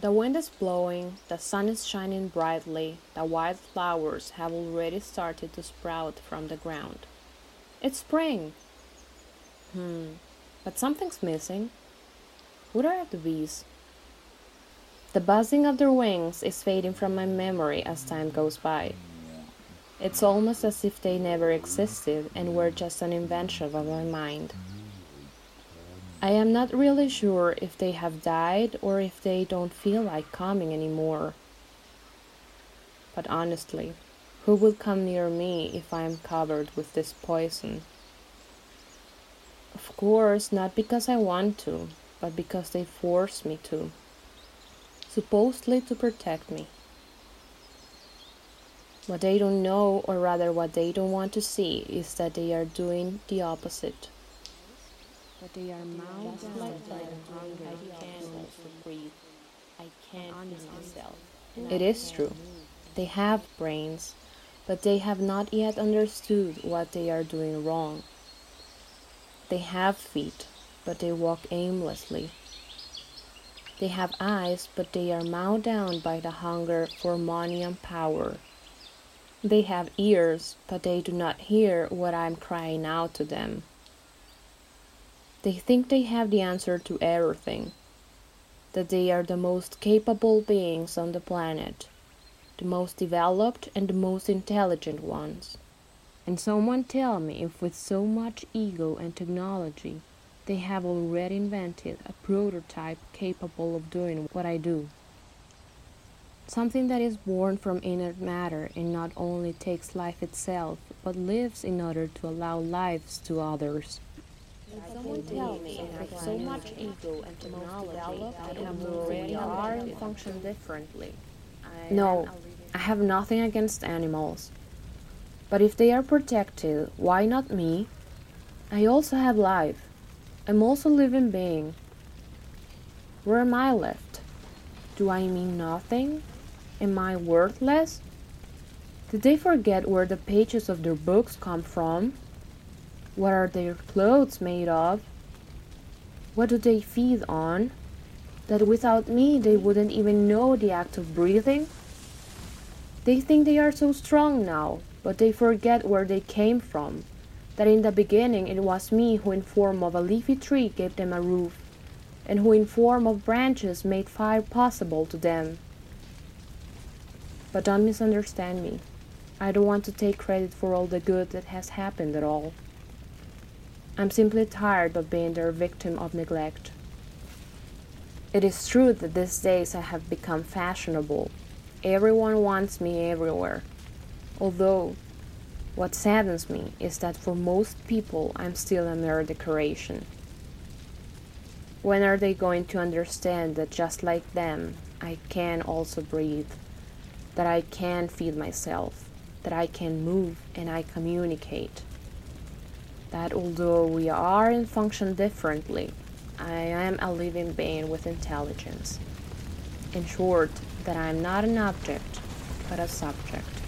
The wind is blowing, the sun is shining brightly, the wild flowers have already started to sprout from the ground. It's spring! Hmm, but something's missing. What are the bees? The buzzing of their wings is fading from my memory as time goes by. It's almost as if they never existed and were just an invention of my mind. I am not really sure if they have died or if they don't feel like coming anymore. But honestly, who will come near me if I am covered with this poison? Of course, not because I want to, but because they force me to. Supposedly to protect me. What they don't know, or rather what they don't want to see, is that they are doing the opposite but they are mouths like hunger. I can also breathe. I can't myself. It is true. They have brains, but they have not yet understood what they are doing wrong. They have feet, but they walk aimlessly. They have eyes, but they are mowed down by the hunger for money and power. They have ears, but they do not hear what I am crying out to them. They think they have the answer to everything, that they are the most capable beings on the planet, the most developed and the most intelligent ones. And someone tell me if with so much ego and technology they have already invented a prototype capable of doing what I do. Something that is born from inert matter and not only takes life itself, but lives in order to allow lives to others. Someone tell me with so much ego and technology that have already are and function differently. No, I have nothing against animals. But if they are protected, why not me? I also have life. I'm also a living being. Where am I left? Do I mean nothing? Am I worthless? Did they forget where the pages of their books come from? What are their clothes made of? What do they feed on? That without me they wouldn't even know the act of breathing? They think they are so strong now, but they forget where they came from. That in the beginning it was me who in form of a leafy tree gave them a roof, and who in form of branches made fire possible to them. But don't misunderstand me. I don't want to take credit for all the good that has happened at all. I'm simply tired of being their victim of neglect. It is true that these days I have become fashionable. Everyone wants me everywhere. Although, what saddens me is that for most people I'm still a mere decoration. When are they going to understand that just like them, I can also breathe, that I can feed myself, that I can move and I communicate? That although we are and function differently, I am a living being with intelligence. In short, that I am not an object, but a subject.